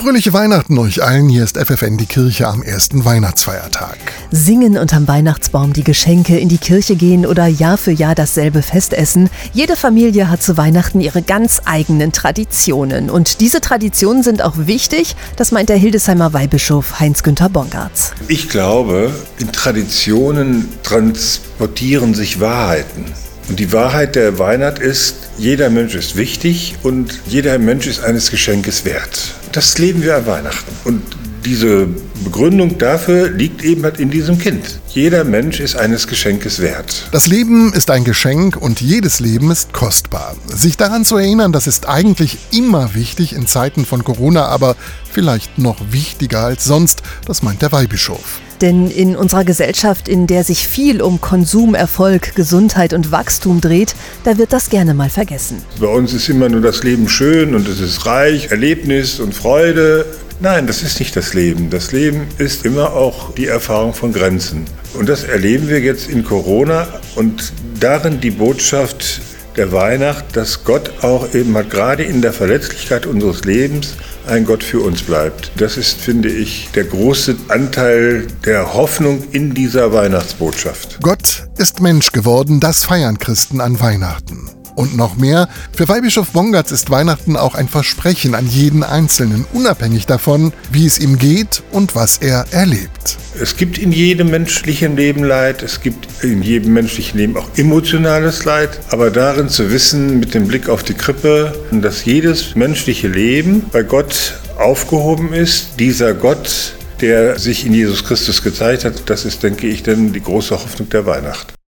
Fröhliche Weihnachten euch allen. Hier ist FFN die Kirche am ersten Weihnachtsfeiertag. Singen unterm Weihnachtsbaum die Geschenke, in die Kirche gehen oder Jahr für Jahr dasselbe Fest essen. Jede Familie hat zu Weihnachten ihre ganz eigenen Traditionen. Und diese Traditionen sind auch wichtig, das meint der Hildesheimer Weihbischof Heinz-Günther Bongartz. Ich glaube, in Traditionen transportieren sich Wahrheiten. Und die Wahrheit der Weihnacht ist, jeder Mensch ist wichtig und jeder Mensch ist eines Geschenkes wert. Das leben wir an Weihnachten. Und diese Begründung dafür liegt eben halt in diesem Kind. Jeder Mensch ist eines Geschenkes wert. Das Leben ist ein Geschenk und jedes Leben ist kostbar. Sich daran zu erinnern, das ist eigentlich immer wichtig in Zeiten von Corona, aber vielleicht noch wichtiger als sonst, das meint der Weihbischof. Denn in unserer Gesellschaft, in der sich viel um Konsum, Erfolg, Gesundheit und Wachstum dreht, da wird das gerne mal vergessen. Bei uns ist immer nur das Leben schön und es ist reich, Erlebnis und Freude. Nein, das ist nicht das Leben. Das Leben ist immer auch die Erfahrung von Grenzen. Und das erleben wir jetzt in Corona und darin die Botschaft der Weihnacht, dass Gott auch eben halt gerade in der Verletzlichkeit unseres Lebens ein Gott für uns bleibt. Das ist, finde ich, der große Anteil der Hoffnung in dieser Weihnachtsbotschaft. Gott ist Mensch geworden, das feiern Christen an Weihnachten. Und noch mehr, für Weihbischof Bongatz ist Weihnachten auch ein Versprechen an jeden Einzelnen, unabhängig davon, wie es ihm geht und was er erlebt. Es gibt in jedem menschlichen Leben Leid, es gibt in jedem menschlichen Leben auch emotionales Leid, aber darin zu wissen, mit dem Blick auf die Krippe, dass jedes menschliche Leben bei Gott aufgehoben ist, dieser Gott, der sich in Jesus Christus gezeigt hat, das ist, denke ich, dann die große Hoffnung der Weihnacht.